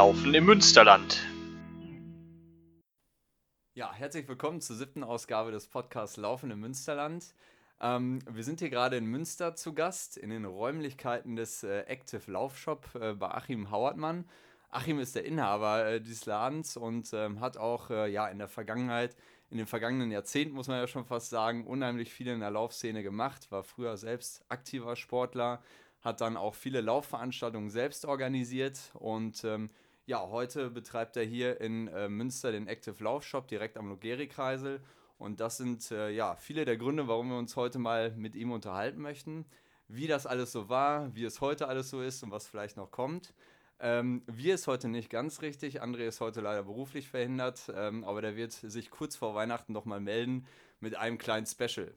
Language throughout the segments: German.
Laufen im Münsterland. Ja, herzlich willkommen zur siebten Ausgabe des Podcasts Laufen im Münsterland. Ähm, wir sind hier gerade in Münster zu Gast, in den Räumlichkeiten des äh, Active Laufshop äh, bei Achim Hauertmann. Achim ist der Inhaber äh, dieses Ladens und ähm, hat auch äh, ja, in der Vergangenheit, in den vergangenen Jahrzehnten, muss man ja schon fast sagen, unheimlich viel in der Laufszene gemacht, war früher selbst aktiver Sportler, hat dann auch viele Laufveranstaltungen selbst organisiert und ähm, ja, heute betreibt er hier in äh, Münster den Active Laufshop direkt am Logeri-Kreisel. Und das sind äh, ja viele der Gründe, warum wir uns heute mal mit ihm unterhalten möchten. Wie das alles so war, wie es heute alles so ist und was vielleicht noch kommt. Ähm, wir ist heute nicht ganz richtig. André ist heute leider beruflich verhindert, ähm, aber der wird sich kurz vor Weihnachten noch mal melden mit einem kleinen Special.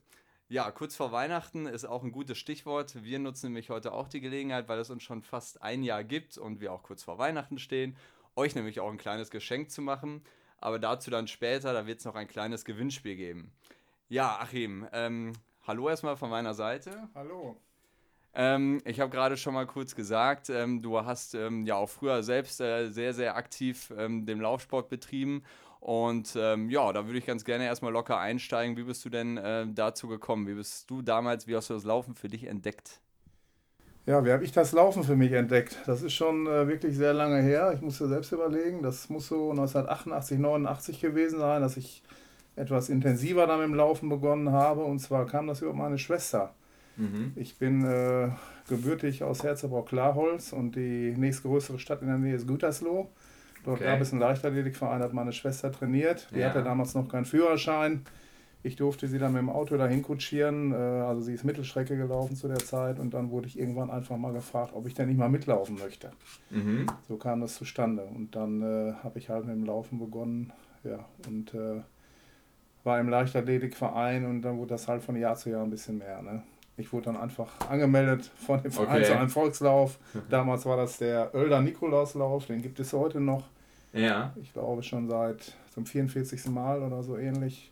Ja, kurz vor Weihnachten ist auch ein gutes Stichwort. Wir nutzen nämlich heute auch die Gelegenheit, weil es uns schon fast ein Jahr gibt und wir auch kurz vor Weihnachten stehen, euch nämlich auch ein kleines Geschenk zu machen. Aber dazu dann später, da wird es noch ein kleines Gewinnspiel geben. Ja, Achim, ähm, hallo erstmal von meiner Seite. Hallo. Ähm, ich habe gerade schon mal kurz gesagt, ähm, du hast ähm, ja auch früher selbst äh, sehr, sehr aktiv ähm, den Laufsport betrieben und ähm, ja, da würde ich ganz gerne erstmal locker einsteigen. Wie bist du denn äh, dazu gekommen? Wie bist du damals, wie hast du das Laufen für dich entdeckt? Ja, wie habe ich das Laufen für mich entdeckt? Das ist schon äh, wirklich sehr lange her. Ich muss musste selbst überlegen, das muss so 1988, 89 gewesen sein, dass ich etwas intensiver dann mit dem Laufen begonnen habe. Und zwar kam das über meine Schwester. Mhm. Ich bin äh, gebürtig aus Herzebrock-Klarholz und die nächstgrößere Stadt in der Nähe ist Gütersloh. Dort okay. gab es einen Leichtathletikverein, hat meine Schwester trainiert. Die ja. hatte damals noch keinen Führerschein. Ich durfte sie dann mit dem Auto dahin kutschieren. Äh, also sie ist Mittelstrecke gelaufen zu der Zeit und dann wurde ich irgendwann einfach mal gefragt, ob ich denn nicht mal mitlaufen möchte. Mhm. So kam das zustande. Und dann äh, habe ich halt mit dem Laufen begonnen. Ja, und äh, war im Leichtathletikverein und dann wurde das halt von Jahr zu Jahr ein bisschen mehr. Ne? Ich wurde dann einfach angemeldet von dem Verein okay. zu einem Volkslauf. Damals war das der Oelder Nikolauslauf, den gibt es heute noch. Ja. Ich glaube schon seit zum 44. Mal oder so ähnlich.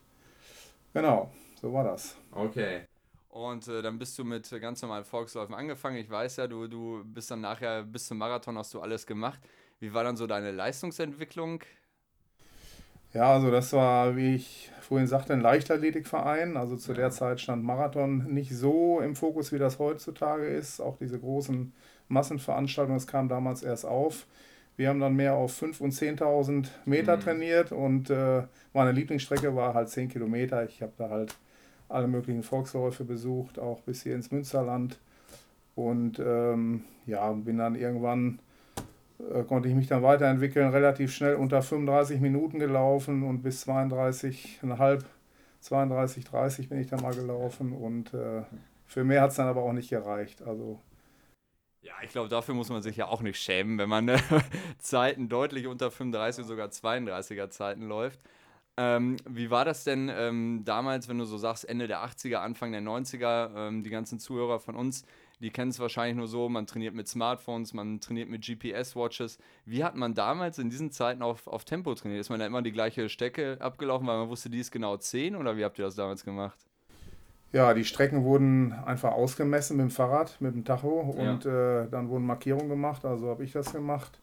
Genau, so war das. Okay. Und äh, dann bist du mit ganz normalen Volksläufen angefangen. Ich weiß ja, du, du bist dann nachher bis zum Marathon hast du alles gemacht. Wie war dann so deine Leistungsentwicklung? Ja, also das war, wie ich vorhin sagte, ein Leichtathletikverein. Also zu ja. der Zeit stand Marathon nicht so im Fokus, wie das heutzutage ist. Auch diese großen Massenveranstaltungen, das kam damals erst auf. Wir haben dann mehr auf 5.000 und 10.000 Meter mhm. trainiert und äh, meine Lieblingsstrecke war halt 10 Kilometer. Ich habe da halt alle möglichen Volksläufe besucht, auch bis hier ins Münsterland. Und ähm, ja, bin dann irgendwann, äh, konnte ich mich dann weiterentwickeln, relativ schnell unter 35 Minuten gelaufen und bis 32,5, 32, 30 bin ich dann mal gelaufen und äh, für mehr hat es dann aber auch nicht gereicht. Also ja, ich glaube, dafür muss man sich ja auch nicht schämen, wenn man äh, Zeiten deutlich unter 35, sogar 32er Zeiten läuft. Ähm, wie war das denn ähm, damals, wenn du so sagst, Ende der 80er, Anfang der 90er? Ähm, die ganzen Zuhörer von uns, die kennen es wahrscheinlich nur so, man trainiert mit Smartphones, man trainiert mit GPS-Watches. Wie hat man damals in diesen Zeiten auf, auf Tempo trainiert? Ist man da immer die gleiche Strecke abgelaufen, weil man wusste, die ist genau 10 oder wie habt ihr das damals gemacht? Ja, die Strecken wurden einfach ausgemessen mit dem Fahrrad, mit dem Tacho und ja. äh, dann wurden Markierungen gemacht, also habe ich das gemacht.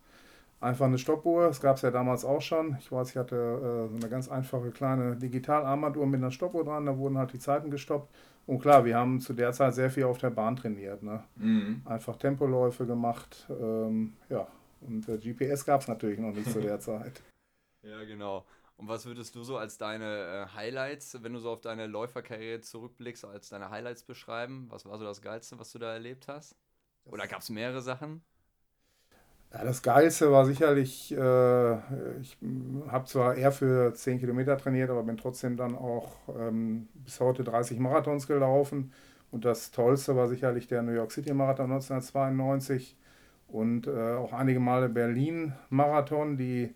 Einfach eine Stoppuhr, das gab es ja damals auch schon. Ich weiß, ich hatte äh, so eine ganz einfache kleine Digitalarmbanduhr mit einer Stoppuhr dran, da wurden halt die Zeiten gestoppt. Und klar, wir haben zu der Zeit sehr viel auf der Bahn trainiert. Ne? Mhm. Einfach Tempoläufe gemacht. Ähm, ja, und äh, GPS gab es natürlich noch nicht zu der Zeit. Ja, genau. Und was würdest du so als deine äh, Highlights, wenn du so auf deine Läuferkarriere zurückblickst, als deine Highlights beschreiben? Was war so das Geilste, was du da erlebt hast? Oder gab es mehrere Sachen? Ja, das Geilste war sicherlich, äh, ich habe zwar eher für 10 Kilometer trainiert, aber bin trotzdem dann auch ähm, bis heute 30 Marathons gelaufen. Und das Tollste war sicherlich der New York City Marathon 1992 und äh, auch einige Male Berlin Marathon, die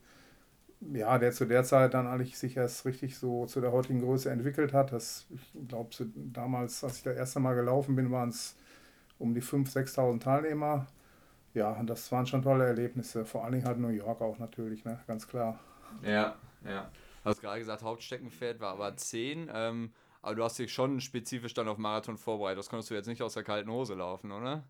ja, der zu der Zeit dann eigentlich sich erst richtig so zu der heutigen Größe entwickelt hat. Das, ich glaube, damals, als ich das erste Mal gelaufen bin, waren es um die 5.000, 6.000 Teilnehmer. Ja, und das waren schon tolle Erlebnisse. Vor allen Dingen halt New York auch natürlich, ne? ganz klar. Ja, ja. Du hast gerade gesagt, Hauptsteckenpferd war aber 10. Ähm, aber du hast dich schon spezifisch dann auf Marathon vorbereitet. Das konntest du jetzt nicht aus der kalten Hose laufen, oder?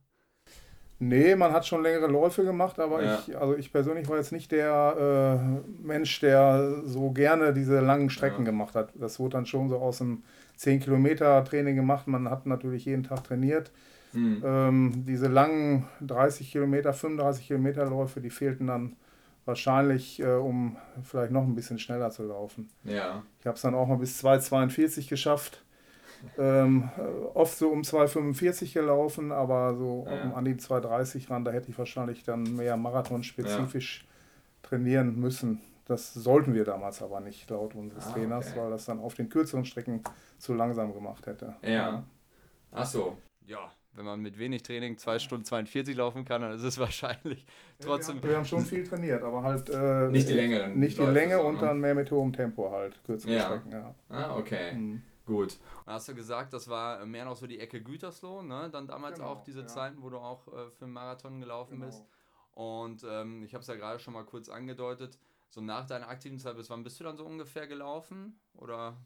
Nee, man hat schon längere Läufe gemacht, aber ja. ich, also ich persönlich war jetzt nicht der äh, Mensch, der so gerne diese langen Strecken ja. gemacht hat. Das wurde dann schon so aus einem 10-Kilometer-Training gemacht. Man hat natürlich jeden Tag trainiert. Mhm. Ähm, diese langen 30 Kilometer, 35 Kilometer Läufe, die fehlten dann wahrscheinlich, äh, um vielleicht noch ein bisschen schneller zu laufen. Ja. Ich habe es dann auch mal bis 2,42 geschafft ähm, oft so um 2,45 gelaufen, aber so ja. um an die 2,30 ran, da hätte ich wahrscheinlich dann mehr marathonspezifisch ja. trainieren müssen. Das sollten wir damals aber nicht, laut unseres ah, Trainers, okay. weil das dann auf den kürzeren Strecken zu langsam gemacht hätte. Ja. Ach so. Ja, wenn man mit wenig Training 2 Stunden 42 laufen kann, dann ist es wahrscheinlich trotzdem. Ja, wir, haben, wir, haben, schon viel trainiert, aber halt. Äh, nicht die Länge. Nicht die Länge und dann mehr mit hohem Tempo halt, kürzere ja. Strecken, ja. Ah, okay. Mhm. Gut. Und hast du gesagt, das war mehr noch so die Ecke Gütersloh, ne? Dann damals genau, auch diese ja. Zeiten, wo du auch äh, für einen Marathon gelaufen genau. bist. Und ähm, ich habe es ja gerade schon mal kurz angedeutet. So nach deiner aktiven Zeit, bis wann bist du dann so ungefähr gelaufen? Oder?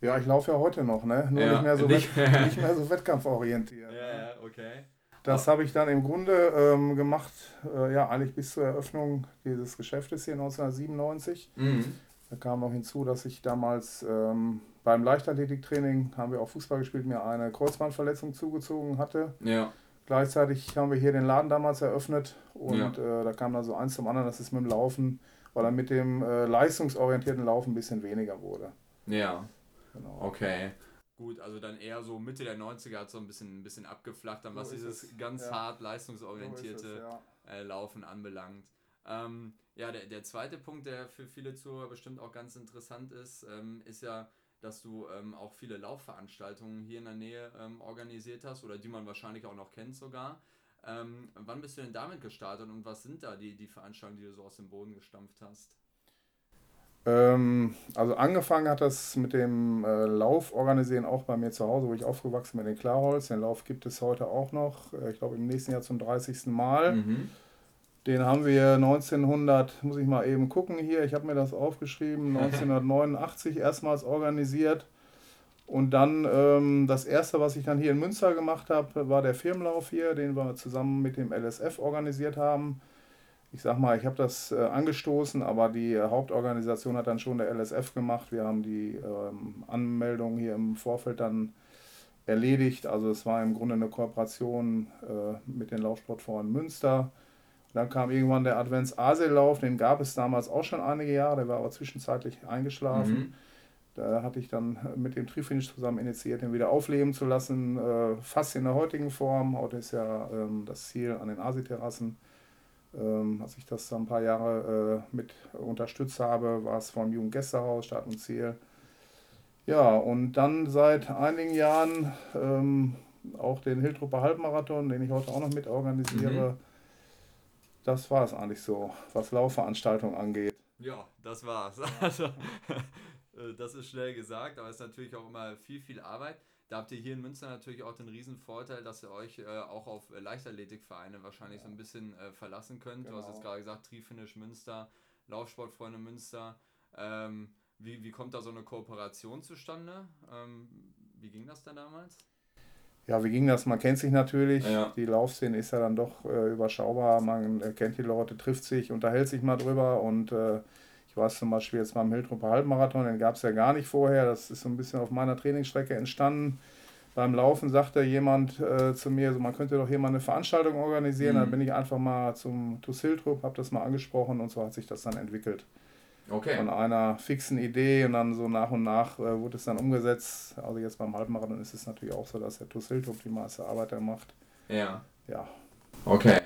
Ja, ich laufe ja heute noch, ne? Nur ja, nicht, mehr so nicht, nicht mehr so wettkampforientiert. Ja, ja, okay. Das habe ich dann im Grunde ähm, gemacht, äh, ja, eigentlich bis zur Eröffnung dieses Geschäftes hier 1997. Mhm. Da kam noch hinzu, dass ich damals ähm, beim Leichtathletiktraining haben wir auch Fußball gespielt, mir eine Kreuzbandverletzung zugezogen hatte. Ja. Gleichzeitig haben wir hier den Laden damals eröffnet und ja. äh, da kam dann so eins zum anderen, dass es mit dem Laufen, weil dann mit dem äh, leistungsorientierten Laufen ein bisschen weniger wurde. Ja. Genau. Okay. Gut, also dann eher so Mitte der 90er hat so ein bisschen, ein bisschen abgeflacht, dann was so dieses es. ganz ja. hart leistungsorientierte so es, ja. äh, Laufen anbelangt. Ähm, ja, der, der zweite Punkt, der für viele Zuhörer bestimmt auch ganz interessant ist, ähm, ist ja, dass du ähm, auch viele Laufveranstaltungen hier in der Nähe ähm, organisiert hast oder die man wahrscheinlich auch noch kennt sogar. Ähm, wann bist du denn damit gestartet und was sind da die, die Veranstaltungen, die du so aus dem Boden gestampft hast? Ähm, also angefangen hat das mit dem äh, Lauforganisieren auch bei mir zu Hause, wo ich aufgewachsen bin in Klarholz. Den Lauf gibt es heute auch noch, äh, ich glaube im nächsten Jahr zum 30. Mal. Mhm. Den haben wir 1900, muss ich mal eben gucken hier, ich habe mir das aufgeschrieben, 1989 erstmals organisiert. Und dann ähm, das erste, was ich dann hier in Münster gemacht habe, war der Firmenlauf hier, den wir zusammen mit dem LSF organisiert haben. Ich sag mal, ich habe das äh, angestoßen, aber die Hauptorganisation hat dann schon der LSF gemacht. Wir haben die ähm, Anmeldung hier im Vorfeld dann erledigt. Also es war im Grunde eine Kooperation äh, mit den Laufsportforen Münster dann kam irgendwann der Advents-Asellauf, den gab es damals auch schon einige Jahre, der war aber zwischenzeitlich eingeschlafen. Mhm. Da hatte ich dann mit dem Trifinish zusammen initiiert, den wieder aufleben zu lassen, äh, fast in der heutigen Form. Heute ist ja ähm, das Ziel an den Asi-Terrassen. Ähm, als ich das ein paar Jahre äh, mit unterstützt habe, war es vom Jugendgästehaus, Start und Ziel. Ja, und dann seit einigen Jahren ähm, auch den Hiltrupper Halbmarathon, den ich heute auch noch mit organisiere. Mhm das war es eigentlich so, was Laufveranstaltungen angeht. Ja, das war's. Also, äh, das ist schnell gesagt, aber es ist natürlich auch immer viel, viel Arbeit. Da habt ihr hier in Münster natürlich auch den riesen Vorteil, dass ihr euch äh, auch auf Leichtathletikvereine wahrscheinlich ja. so ein bisschen äh, verlassen könnt. Genau. Du hast jetzt genau. gerade gesagt, Trifinish Münster, Laufsportfreunde Münster. Ähm, wie, wie kommt da so eine Kooperation zustande? Ähm, wie ging das denn damals? Ja, wie ging das? Man kennt sich natürlich. Ja. Die Laufszene ist ja dann doch äh, überschaubar. Man äh, kennt die Leute, trifft sich, unterhält sich mal drüber. Und äh, ich weiß zum Beispiel jetzt beim Hildrupper Halbmarathon, den gab es ja gar nicht vorher. Das ist so ein bisschen auf meiner Trainingsstrecke entstanden. Beim Laufen sagte jemand äh, zu mir, so, man könnte doch hier mal eine Veranstaltung organisieren. Mhm. Dann bin ich einfach mal zum TuS Hildrup, habe das mal angesprochen und so hat sich das dann entwickelt. Okay. Von einer fixen Idee und dann so nach und nach äh, wurde es dann umgesetzt. Also jetzt beim Halbmarathon ist es natürlich auch so, dass der TuS Hiltrup die meiste Arbeit da macht. Ja. Ja. Okay.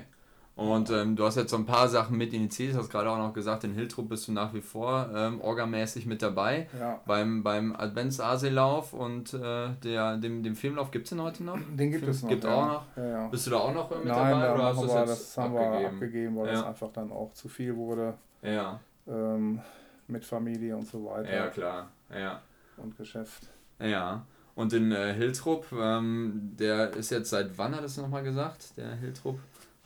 Und ähm, du hast jetzt so ein paar Sachen mit initiiert, hast gerade auch noch gesagt, in Hiltrup bist du nach wie vor ähm, orgamäßig mit dabei. Ja. Beim, beim Advents-Aselauf und äh, der, dem, dem Filmlauf gibt es den heute noch? Den gibt Film, es noch. Gibt ja. auch noch? Ja. Bist du da auch noch mit Nein, dabei? Oder hast das, das haben abgegeben? wir abgegeben, weil es einfach dann auch zu viel wurde. Ja ähm, mit Familie und so weiter. Ja, klar. Ja. Und Geschäft. Ja. Und in äh, Hiltrup, ähm, der ist jetzt seit wann hat es nochmal gesagt, der Hiltrup?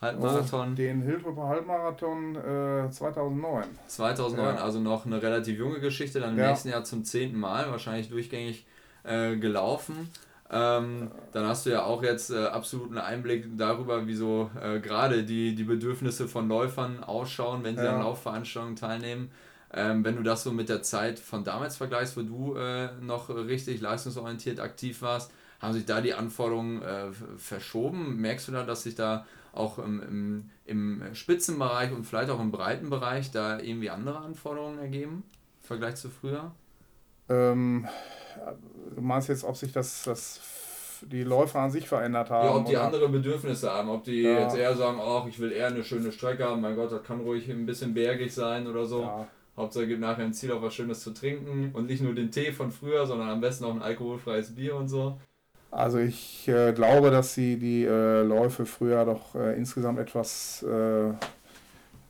Halbmarathon. Oh, den Hiltrupper Halbmarathon äh, 2009. 2009, ja. also noch eine relativ junge Geschichte, dann im ja. nächsten Jahr zum zehnten Mal, wahrscheinlich durchgängig äh, gelaufen. Ähm, dann hast du ja auch jetzt äh, absoluten Einblick darüber, wie so äh, gerade die, die Bedürfnisse von Läufern ausschauen, wenn sie ja. an Laufveranstaltungen teilnehmen. Ähm, wenn du das so mit der Zeit von damals vergleichst, wo du äh, noch richtig leistungsorientiert aktiv warst, haben sich da die Anforderungen äh, verschoben? Merkst du da, dass sich da auch im, im, im Spitzenbereich und vielleicht auch im Breitenbereich da irgendwie andere Anforderungen ergeben im Vergleich zu früher? Ähm, du meinst jetzt, ob sich das, das die Läufer an sich verändert haben? Ja, ob die oder? andere Bedürfnisse haben, ob die ja. jetzt eher sagen, ach, ich will eher eine schöne Strecke haben, mein Gott, das kann ruhig ein bisschen bergig sein oder so. Ja. Hauptsache gibt nachher ein Ziel auf was Schönes zu trinken und nicht nur den Tee von früher, sondern am besten auch ein alkoholfreies Bier und so. Also ich äh, glaube, dass sie die äh, Läufe früher doch äh, insgesamt etwas äh,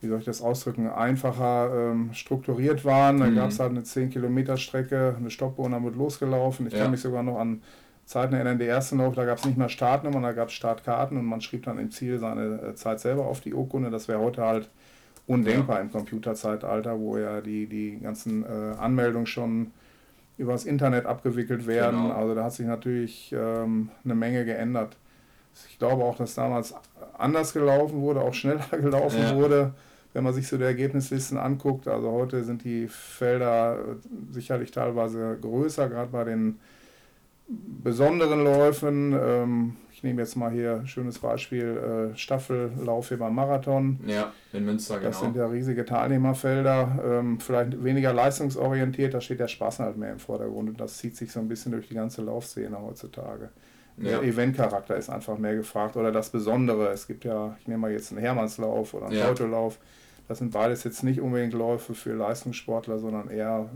wie soll ich das ausdrücken, einfacher ähm, strukturiert waren. Da mhm. gab es halt eine 10 Kilometer Strecke, eine Stoppuhr und dann wird losgelaufen. Ich ja. kann mich sogar noch an Zeiten erinnern, der erste Lauf, da gab es nicht mehr Startnummern, da gab es Startkarten und man schrieb dann im Ziel seine äh, Zeit selber auf die Urkunde. Das wäre heute halt undenkbar ja. im Computerzeitalter, wo ja die, die ganzen äh, Anmeldungen schon übers Internet abgewickelt werden. Genau. Also da hat sich natürlich ähm, eine Menge geändert. Ich glaube auch, dass damals anders gelaufen wurde, auch schneller gelaufen ja. wurde wenn man sich so die Ergebnislisten anguckt, also heute sind die Felder sicherlich teilweise größer, gerade bei den besonderen Läufen. Ähm, ich nehme jetzt mal hier ein schönes Beispiel, äh, Staffellauf hier beim Marathon. Ja, in Münster, genau. Das sind ja riesige Teilnehmerfelder, ähm, vielleicht weniger leistungsorientiert, da steht der Spaß halt mehr im Vordergrund und das zieht sich so ein bisschen durch die ganze Laufszene heutzutage. Ja. Der Eventcharakter ist einfach mehr gefragt oder das Besondere. Es gibt ja, ich nehme mal jetzt einen Hermannslauf oder einen ja. Autolauf. Das sind beides jetzt nicht unbedingt Läufe für Leistungssportler, sondern eher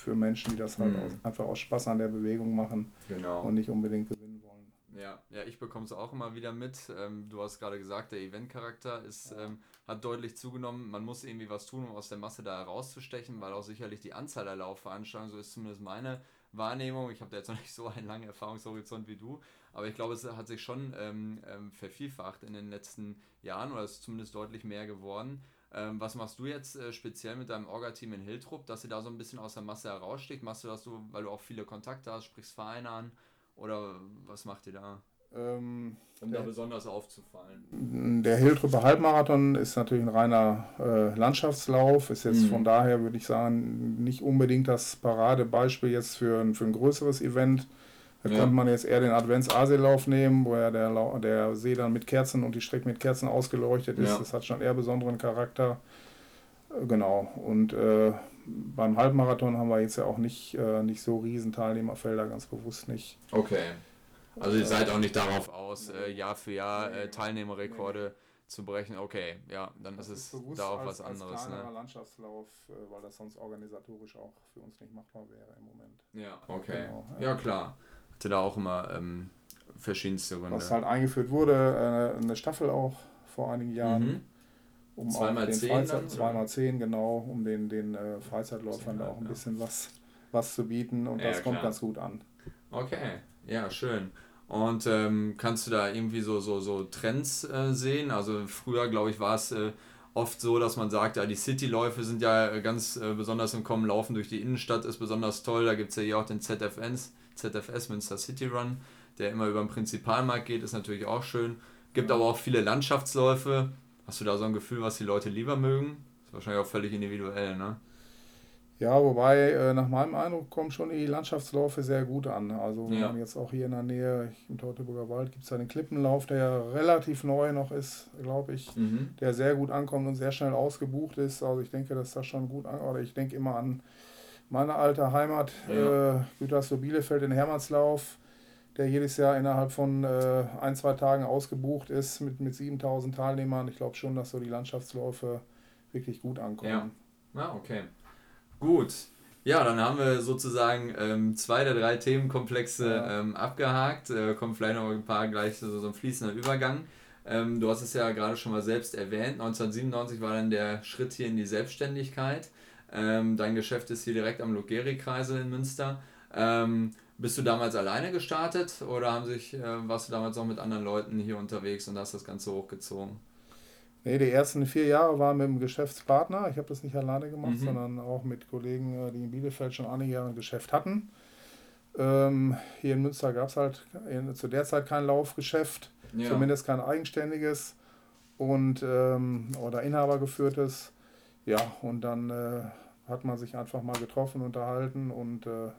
für Menschen, die das halt mhm. aus, einfach aus Spaß an der Bewegung machen genau. und nicht unbedingt gewinnen wollen. Ja, ja ich bekomme es auch immer wieder mit. Ähm, du hast gerade gesagt, der Eventcharakter ist, ja. ähm, hat deutlich zugenommen. Man muss irgendwie was tun, um aus der Masse da herauszustechen, weil auch sicherlich die Anzahl der Laufveranstaltungen, so ist zumindest meine Wahrnehmung. Ich habe da jetzt noch nicht so einen langen Erfahrungshorizont wie du, aber ich glaube, es hat sich schon ähm, ähm vervielfacht in den letzten Jahren oder es ist zumindest deutlich mehr geworden. Ähm, was machst du jetzt äh, speziell mit deinem Orga-Team in Hiltrup, dass ihr da so ein bisschen aus der Masse heraussticht? Machst du das so, weil du auch viele Kontakte hast, sprichst Vereine an oder was macht ihr da? Ähm, um da besonders aufzufallen. Der Hiltrupper Halbmarathon ist natürlich ein reiner äh, Landschaftslauf, ist jetzt mhm. von daher, würde ich sagen, nicht unbedingt das Paradebeispiel jetzt für für ein größeres Event. Da ja. könnte man jetzt eher den Advents-Aseelauf nehmen, wo ja der, der See dann mit Kerzen und die Strecke mit Kerzen ausgeleuchtet ist. Ja. Das hat schon eher besonderen Charakter. Äh, genau. Und äh, beim Halbmarathon haben wir jetzt ja auch nicht, äh, nicht so riesen Teilnehmerfelder, ganz bewusst nicht. Okay. Also ihr seid auch nicht darauf aus, äh, Jahr für Jahr äh, Teilnehmerrekorde zu brechen. Okay, ja, dann das ist es da auch als, was anderes. Als ne? Landschaftslauf, äh, weil das sonst organisatorisch auch für uns nicht machbar wäre im Moment. Ja, okay. Genau, ja. ja. klar hatte da auch immer ähm, verschiedenste Gründe. Was halt eingeführt wurde, äh, eine Staffel auch vor einigen Jahren. Mhm. Um zweimal den zehn Freizeit, dann, zweimal zehn, genau, um den, den äh, Freizeitläufern da auch ein bisschen was, was zu bieten und ja, das kommt ganz gut an. Okay, ja, schön. Und ähm, kannst du da irgendwie so, so, so Trends äh, sehen? Also früher, glaube ich, war es äh, oft so, dass man sagt, ja, die Cityläufe sind ja ganz äh, besonders im Kommen, Laufen durch die Innenstadt ist besonders toll. Da gibt es ja hier auch den ZFNs, ZFS Münster City Run, der immer über den Prinzipalmarkt geht, ist natürlich auch schön. Gibt aber auch viele Landschaftsläufe. Hast du da so ein Gefühl, was die Leute lieber mögen? Ist wahrscheinlich auch völlig individuell, ne? Ja, wobei äh, nach meinem Eindruck kommen schon die Landschaftsläufe sehr gut an. Also ja. man jetzt auch hier in der Nähe, im Teutoburger Wald, gibt es einen Klippenlauf, der ja relativ neu noch ist, glaube ich, mhm. der sehr gut ankommt und sehr schnell ausgebucht ist. Also ich denke, dass das schon gut an, oder ich denke immer an meine alte Heimat, ja. äh, Gütersloh Bielefeld in Hermannslauf, der jedes Jahr innerhalb von äh, ein, zwei Tagen ausgebucht ist mit, mit 7000 Teilnehmern. Ich glaube schon, dass so die Landschaftsläufe wirklich gut ankommen. Ja, ah, okay. Gut. Ja, dann haben wir sozusagen ähm, zwei der drei Themenkomplexe ja. ähm, abgehakt. Äh, kommt vielleicht noch ein paar gleich so, so ein fließender Übergang. Ähm, du hast es ja gerade schon mal selbst erwähnt. 1997 war dann der Schritt hier in die Selbstständigkeit. Ähm, dein Geschäft ist hier direkt am Logeri-Kreisel in Münster. Ähm, bist du damals alleine gestartet oder haben sich, äh, warst du damals auch mit anderen Leuten hier unterwegs und hast das Ganze hochgezogen? Nee, die ersten vier Jahre waren mit dem Geschäftspartner. Ich habe das nicht alleine gemacht, mhm. sondern auch mit Kollegen, äh, die in Bielefeld schon einige Jahre ein Geschäft hatten. Ähm, hier in Münster gab es halt zu der Zeit kein Laufgeschäft, ja. zumindest kein eigenständiges und ähm, oder inhabergeführtes. Ja, und dann äh, hat man sich einfach mal getroffen, unterhalten und äh,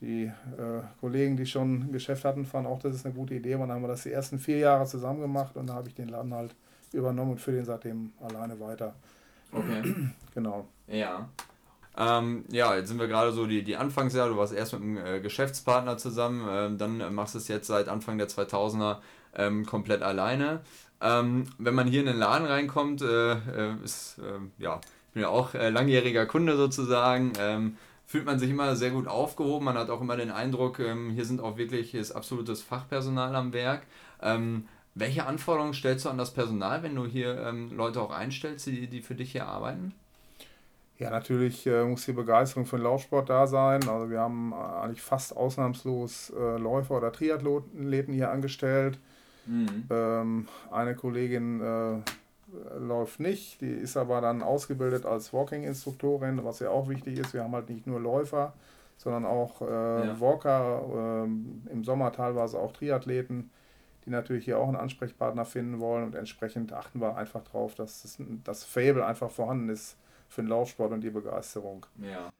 die äh, Kollegen, die schon ein Geschäft hatten, fanden auch, das ist eine gute Idee. Und dann haben wir das die ersten vier Jahre zusammen gemacht und dann habe ich den Laden halt übernommen und für den seitdem alleine weiter. Okay. genau. Ja. Ähm, ja, jetzt sind wir gerade so die, die Anfangsjahre. Du warst erst mit einem äh, Geschäftspartner zusammen, ähm, dann machst du es jetzt seit Anfang der 2000er ähm, komplett alleine. Ähm, wenn man hier in den Laden reinkommt, äh, äh, ist, äh, ja, ich bin ja auch äh, langjähriger Kunde sozusagen, ähm, fühlt man sich immer sehr gut aufgehoben. Man hat auch immer den Eindruck, ähm, hier sind auch wirklich hier ist absolutes Fachpersonal am Werk. Ähm, welche Anforderungen stellst du an das Personal, wenn du hier ähm, Leute auch einstellst, die, die für dich hier arbeiten? Ja, natürlich äh, muss die Begeisterung für den Laufsport da sein. Also wir haben äh, eigentlich fast ausnahmslos äh, Läufer oder Triathleten hier angestellt. Mhm. Ähm, eine Kollegin äh, läuft nicht, die ist aber dann ausgebildet als Walking-Instruktorin, was ja auch wichtig ist. Wir haben halt nicht nur Läufer, sondern auch äh, ja. Walker, ähm, im Sommer teilweise auch Triathleten, die natürlich hier auch einen Ansprechpartner finden wollen und entsprechend achten wir einfach darauf, dass das, das Fable einfach vorhanden ist für den Laufsport und die Begeisterung. Ja.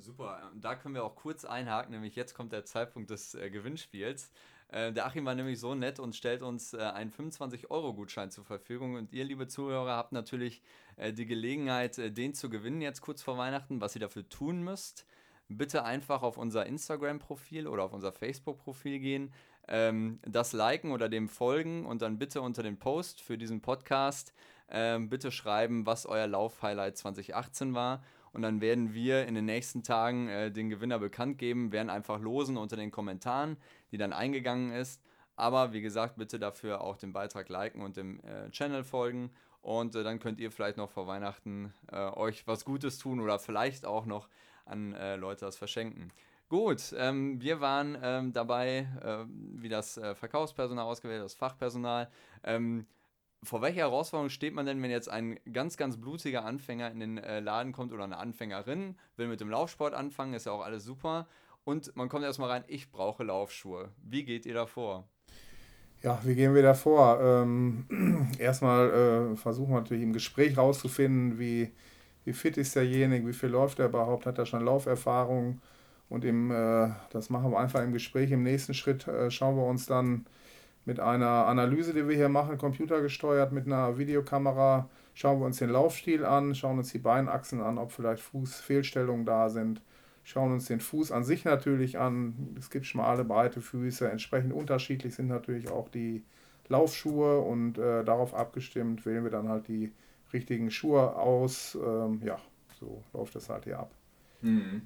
Super, da können wir auch kurz einhaken, nämlich jetzt kommt der Zeitpunkt des äh, Gewinnspiels. Äh, der Achim war nämlich so nett und stellt uns äh, einen 25-Euro-Gutschein zur Verfügung. Und ihr, liebe Zuhörer, habt natürlich äh, die Gelegenheit, äh, den zu gewinnen jetzt kurz vor Weihnachten. Was ihr dafür tun müsst, bitte einfach auf unser Instagram-Profil oder auf unser Facebook-Profil gehen, ähm, das liken oder dem folgen und dann bitte unter den Post für diesen Podcast ähm, bitte schreiben, was euer Lauf-Highlight 2018 war. Und dann werden wir in den nächsten Tagen äh, den Gewinner bekannt geben, werden einfach losen unter den Kommentaren, die dann eingegangen ist. Aber wie gesagt, bitte dafür auch den Beitrag liken und dem äh, Channel folgen. Und äh, dann könnt ihr vielleicht noch vor Weihnachten äh, euch was Gutes tun oder vielleicht auch noch an äh, Leute das verschenken. Gut, ähm, wir waren ähm, dabei, äh, wie das äh, Verkaufspersonal ausgewählt, das Fachpersonal. Ähm, vor welcher Herausforderung steht man denn, wenn jetzt ein ganz, ganz blutiger Anfänger in den äh, Laden kommt oder eine Anfängerin, will mit dem Laufsport anfangen, ist ja auch alles super. Und man kommt erstmal rein, ich brauche Laufschuhe. Wie geht ihr da vor? Ja, wie gehen wir da vor? Ähm, erstmal äh, versuchen wir natürlich im Gespräch rauszufinden, wie, wie fit ist derjenige, wie viel läuft er überhaupt, hat er schon Lauferfahrung. Und im, äh, das machen wir einfach im Gespräch. Im nächsten Schritt äh, schauen wir uns dann mit einer Analyse, die wir hier machen, computergesteuert mit einer Videokamera, schauen wir uns den Laufstil an, schauen uns die Beinachsen an, ob vielleicht Fußfehlstellungen da sind, schauen uns den Fuß an sich natürlich an. Es gibt schmale, breite Füße, entsprechend unterschiedlich sind natürlich auch die Laufschuhe und äh, darauf abgestimmt wählen wir dann halt die richtigen Schuhe aus. Ähm, ja, so läuft das halt hier ab. Mhm.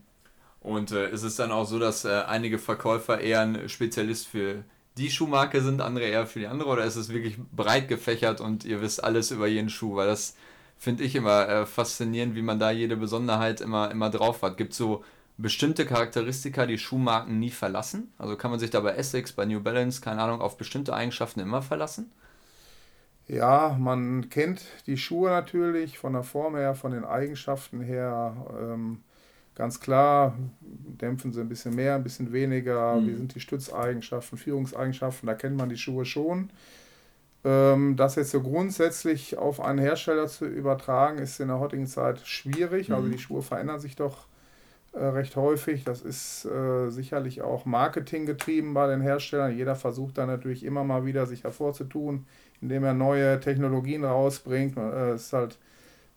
Und äh, ist es dann auch so, dass äh, einige Verkäufer eher ein Spezialist für die Schuhmarke sind, andere eher für die andere oder ist es wirklich breit gefächert und ihr wisst alles über jeden Schuh? Weil das finde ich immer äh, faszinierend, wie man da jede Besonderheit immer, immer drauf hat. Gibt so bestimmte Charakteristika, die Schuhmarken nie verlassen? Also kann man sich da bei Essex, bei New Balance, keine Ahnung, auf bestimmte Eigenschaften immer verlassen? Ja, man kennt die Schuhe natürlich von der Form her, von den Eigenschaften her. Ähm, Ganz klar, dämpfen sie ein bisschen mehr, ein bisschen weniger. Mhm. Wie sind die Stützeigenschaften, Führungseigenschaften? Da kennt man die Schuhe schon. Ähm, das jetzt so grundsätzlich auf einen Hersteller zu übertragen, ist in der heutigen Zeit schwierig. Also mhm. Also die Schuhe verändern sich doch äh, recht häufig. Das ist äh, sicherlich auch Marketing getrieben bei den Herstellern. Jeder versucht da natürlich immer mal wieder sich hervorzutun, indem er neue Technologien rausbringt. Äh, es ist halt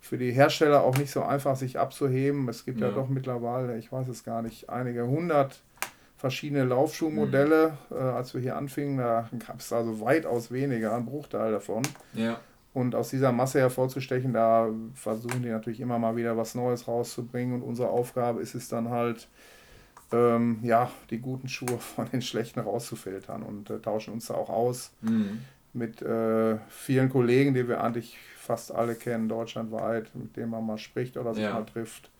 für die Hersteller auch nicht so einfach, sich abzuheben. Es gibt ja, ja doch mittlerweile, ich weiß es gar nicht, einige hundert verschiedene Laufschuhmodelle. Mhm. Äh, als wir hier anfingen, da gab es also weitaus weniger, ein Bruchteil davon. Ja. Und aus dieser Masse hervorzustechen, da versuchen die natürlich immer mal wieder was Neues rauszubringen. Und unsere Aufgabe ist es dann halt, ähm, ja, die guten Schuhe von den schlechten rauszufiltern und äh, tauschen uns da auch aus mhm. mit äh, vielen Kollegen, die wir eigentlich fast alle kennen, deutschlandweit, mit denen man mal spricht oder sich ja. mal trifft.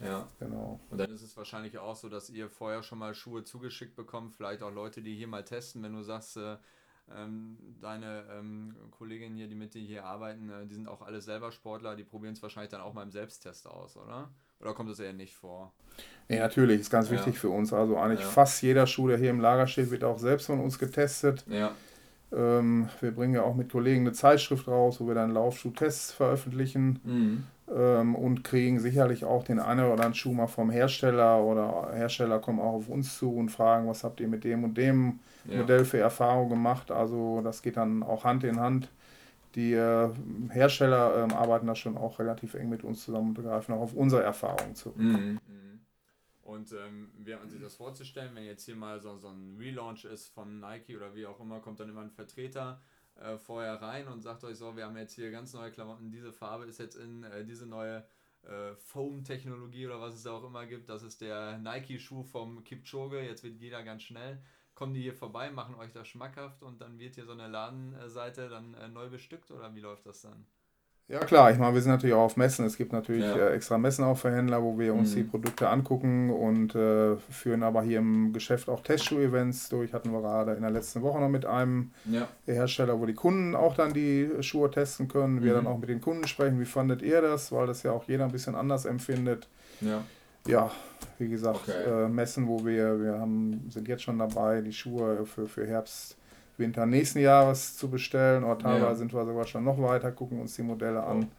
Ja. Genau. Und dann ist es wahrscheinlich auch so, dass ihr vorher schon mal Schuhe zugeschickt bekommt, vielleicht auch Leute, die hier mal testen, wenn du sagst, äh, ähm, deine ähm, Kolleginnen hier, die mit dir hier arbeiten, äh, die sind auch alle selber Sportler, die probieren es wahrscheinlich dann auch mal im Selbsttest aus, oder? Oder kommt das eher nicht vor? Nee, natürlich, ist ganz wichtig ja. für uns. Also eigentlich ja. fast jeder Schuh, der hier im Lager steht, wird auch selbst von uns getestet. Ja. Ähm, wir bringen ja auch mit Kollegen eine Zeitschrift raus, wo wir dann Laufschuhtests veröffentlichen mhm. ähm, und kriegen sicherlich auch den einen oder anderen Schuh mal vom Hersteller oder Hersteller kommen auch auf uns zu und fragen, was habt ihr mit dem und dem ja. Modell für Erfahrung gemacht. Also das geht dann auch Hand in Hand. Die äh, Hersteller äh, arbeiten da schon auch relativ eng mit uns zusammen und greifen auch auf unsere Erfahrungen zu. Mhm. mhm. Und ähm, während man sich das vorzustellen, wenn jetzt hier mal so, so ein Relaunch ist von Nike oder wie auch immer, kommt dann immer ein Vertreter äh, vorher rein und sagt euch so, wir haben jetzt hier ganz neue Klamotten, diese Farbe ist jetzt in äh, diese neue äh, Foam-Technologie oder was es da auch immer gibt. Das ist der Nike-Schuh vom Kipchoge, jetzt wird jeder ganz schnell kommen die hier vorbei, machen euch das schmackhaft und dann wird hier so eine Ladenseite dann äh, neu bestückt oder wie läuft das dann? Ja klar, ich meine, wir sind natürlich auch auf Messen. Es gibt natürlich ja. äh, extra Messen auch für Händler, wo wir uns mhm. die Produkte angucken und äh, führen aber hier im Geschäft auch Testschuh-Events durch. Hatten wir gerade in der letzten Woche noch mit einem ja. Hersteller, wo die Kunden auch dann die Schuhe testen können. Mhm. Wir dann auch mit den Kunden sprechen, wie fandet ihr das, weil das ja auch jeder ein bisschen anders empfindet. Ja ja, wie gesagt, okay. äh, Messen, wo wir, wir haben, sind jetzt schon dabei, die Schuhe für, für Herbst, Winter nächsten Jahres zu bestellen. Oder teilweise ja. sind wir sogar schon noch weiter, gucken uns die Modelle oh. an.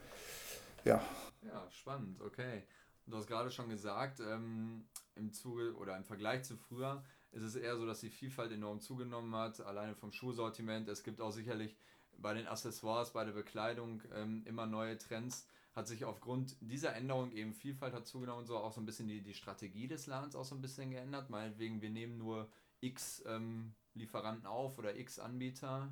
Ja. Ja, spannend, okay. Du hast gerade schon gesagt, ähm, im Zuge oder im Vergleich zu früher ist es eher so, dass die Vielfalt enorm zugenommen hat, alleine vom Schuhsortiment. Es gibt auch sicherlich bei den Accessoires, bei der Bekleidung ähm, immer neue Trends hat sich aufgrund dieser Änderung eben Vielfalt hat zugenommen und so auch so ein bisschen die, die Strategie des Ladens auch so ein bisschen geändert. Meinetwegen, wir nehmen nur X ähm, Lieferanten auf oder X Anbieter.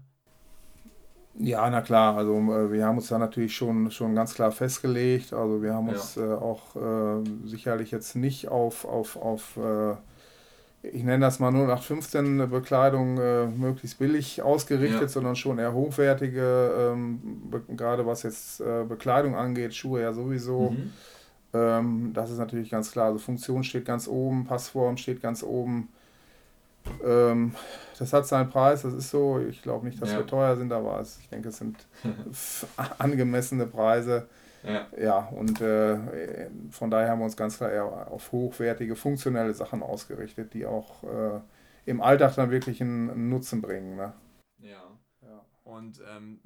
Ja, na klar, also äh, wir haben uns da natürlich schon, schon ganz klar festgelegt. Also wir haben uns ja. äh, auch äh, sicherlich jetzt nicht auf, auf, auf äh, ich nenne das mal 0815 Bekleidung äh, möglichst billig ausgerichtet, ja. sondern schon eher hochwertige, ähm, gerade was jetzt äh, Bekleidung angeht, Schuhe ja sowieso. Mhm. Ähm, das ist natürlich ganz klar. Also Funktion steht ganz oben, Passform steht ganz oben. Ähm, das hat seinen Preis, das ist so. Ich glaube nicht, dass ja. wir teuer sind, aber es, ich denke, es sind angemessene Preise. Ja, ja und äh, von daher haben wir uns ganz klar eher auf hochwertige, funktionelle Sachen ausgerichtet, die auch äh, im Alltag dann wirklich einen, einen Nutzen bringen. Ne? Ja. ja. Und ähm,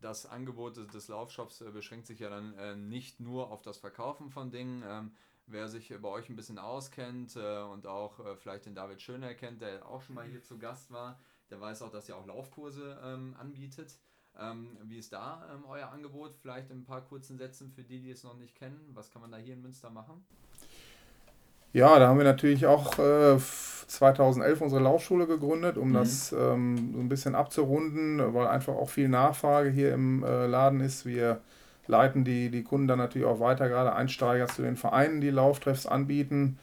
das Angebot des Laufshops äh, beschränkt sich ja dann äh, nicht nur auf das Verkaufen von Dingen. Ähm, wer sich bei euch ein bisschen auskennt äh, und auch äh, vielleicht den David Schöner kennt, der auch schon mal hier zu Gast war, der weiß auch, dass ihr auch Laufkurse ähm, anbietet. Ähm, wie ist da ähm, euer Angebot? Vielleicht in ein paar kurzen Sätzen für die, die es noch nicht kennen. Was kann man da hier in Münster machen? Ja, da haben wir natürlich auch äh, 2011 unsere Laufschule gegründet, um mhm. das ähm, so ein bisschen abzurunden, weil einfach auch viel Nachfrage hier im äh, Laden ist. Wir leiten die, die Kunden dann natürlich auch weiter, gerade Einsteiger zu den Vereinen, die Lauftreffs anbieten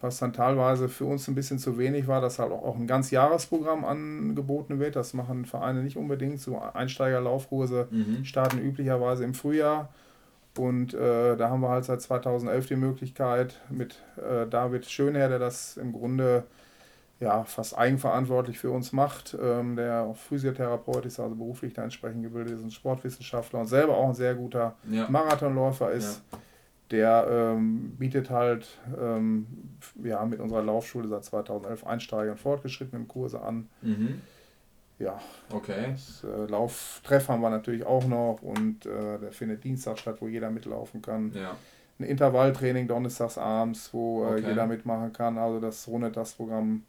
was dann teilweise für uns ein bisschen zu wenig war, dass halt auch ein ganz Jahresprogramm angeboten wird. Das machen Vereine nicht unbedingt. So Einsteigerlaufkurse mhm. starten üblicherweise im Frühjahr. Und äh, da haben wir halt seit 2011 die Möglichkeit mit äh, David Schönherr, der das im Grunde ja, fast eigenverantwortlich für uns macht, ähm, der auch Physiotherapeut ist, also beruflich da entsprechend gebildet ist, ein Sportwissenschaftler und selber auch ein sehr guter ja. Marathonläufer ist. Ja der ähm, bietet halt ähm, ja, mit unserer Laufschule seit 2011 Einsteiger und fortgeschrittenen Kurse an. Mhm. Ja, okay. Das, äh, Lauftreff haben wir natürlich auch noch und äh, der findet Dienstag statt, wo jeder mitlaufen kann. Ja. Ein Intervalltraining donnerstags abends, wo äh, okay. jeder mitmachen kann. Also das rundet das Programm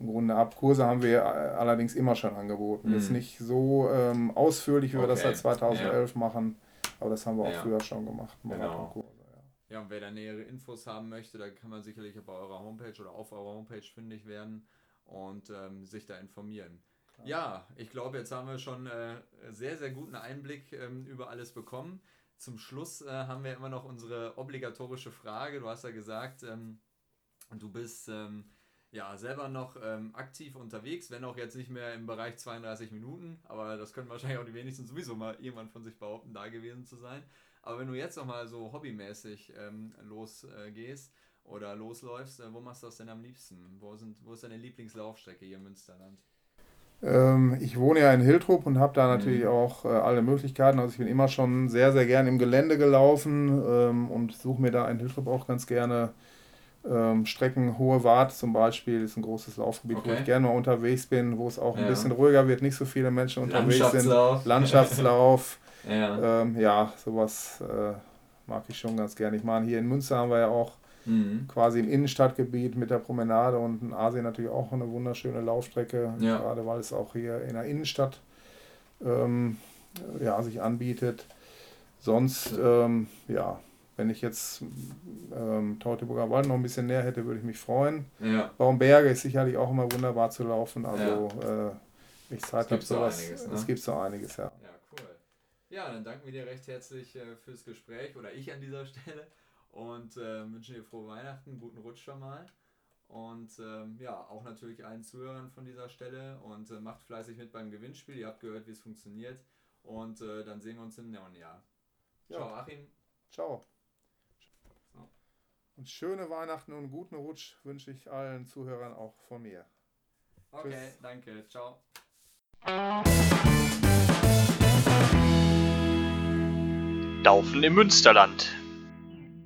im Grunde ab. Kurse haben wir äh, allerdings immer schon angeboten. Mhm. Jetzt nicht so ähm, ausführlich, wie okay. wir das seit 2011 ja. machen, aber das haben wir auch ja. früher schon gemacht. Genau. Ja, und wer da nähere Infos haben möchte, da kann man sicherlich bei eurer Homepage oder auf eurer Homepage fündig werden und ähm, sich da informieren. Klar. Ja, ich glaube, jetzt haben wir schon äh, sehr, sehr guten Einblick ähm, über alles bekommen. Zum Schluss äh, haben wir immer noch unsere obligatorische Frage. Du hast ja gesagt, ähm, du bist ähm, ja selber noch ähm, aktiv unterwegs, wenn auch jetzt nicht mehr im Bereich 32 Minuten, aber das können wahrscheinlich auch die wenigsten sowieso mal irgendwann von sich behaupten, da gewesen zu sein. Aber wenn du jetzt nochmal so hobbymäßig ähm, losgehst äh, oder losläufst, äh, wo machst du das denn am liebsten? Wo, sind, wo ist deine Lieblingslaufstrecke hier im Münsterland? Ähm, ich wohne ja in Hiltrup und habe da natürlich mhm. auch äh, alle Möglichkeiten. Also ich bin immer schon sehr, sehr gern im Gelände gelaufen ähm, und suche mir da in Hiltrup auch ganz gerne ähm, Strecken. Hohe Wart zum Beispiel ist ein großes Laufgebiet, okay. wo ich gerne mal unterwegs bin, wo es auch ja. ein bisschen ruhiger wird, nicht so viele Menschen unterwegs sind. Landschaftslauf. ja. Ähm, ja, sowas äh, mag ich schon ganz gerne. Ich meine, hier in Münster haben wir ja auch Mhm. Quasi im Innenstadtgebiet mit der Promenade und in Asien natürlich auch eine wunderschöne Laufstrecke, ja. gerade weil es auch hier in der Innenstadt ähm, ja, sich anbietet. Sonst, ähm, ja, wenn ich jetzt ähm, Teutoburger Wald noch ein bisschen näher hätte, würde ich mich freuen. Ja. Baumberge ist sicherlich auch immer wunderbar zu laufen. Also, ja. äh, ich Zeit habe, sowas. So einiges, ne? Es gibt so einiges, ja. Ja, cool. Ja, dann danken wir dir recht herzlich äh, fürs Gespräch oder ich an dieser Stelle und äh, wünschen dir frohe Weihnachten, guten Rutsch schon mal. Und ähm, ja, auch natürlich allen Zuhörern von dieser Stelle und äh, macht fleißig mit beim Gewinnspiel. Ihr habt gehört, wie es funktioniert. Und äh, dann sehen wir uns im neuen Jahr. Ja. Ciao, Achim. Ciao. Und schöne Weihnachten und guten Rutsch wünsche ich allen Zuhörern auch von mir. Okay, Tschüss. danke. Ciao. Laufen im Münsterland